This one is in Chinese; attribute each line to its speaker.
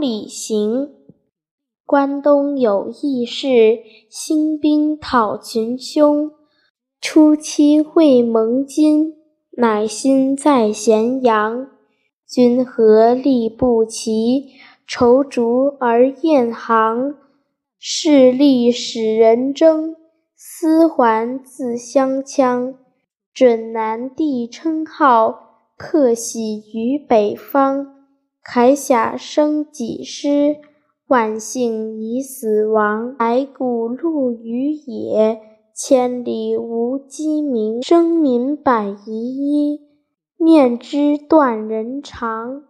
Speaker 1: 里行。关东有义士，兴兵讨群凶。初期会盟津，乃心在咸阳。君何力不齐，踌躇而雁行。势力使人争，思还自相戕。准南帝称号，克徙于北方。铠甲生几尸，万姓已死亡。白骨露于野，千里无鸡鸣。生民百遗一，念之断人肠。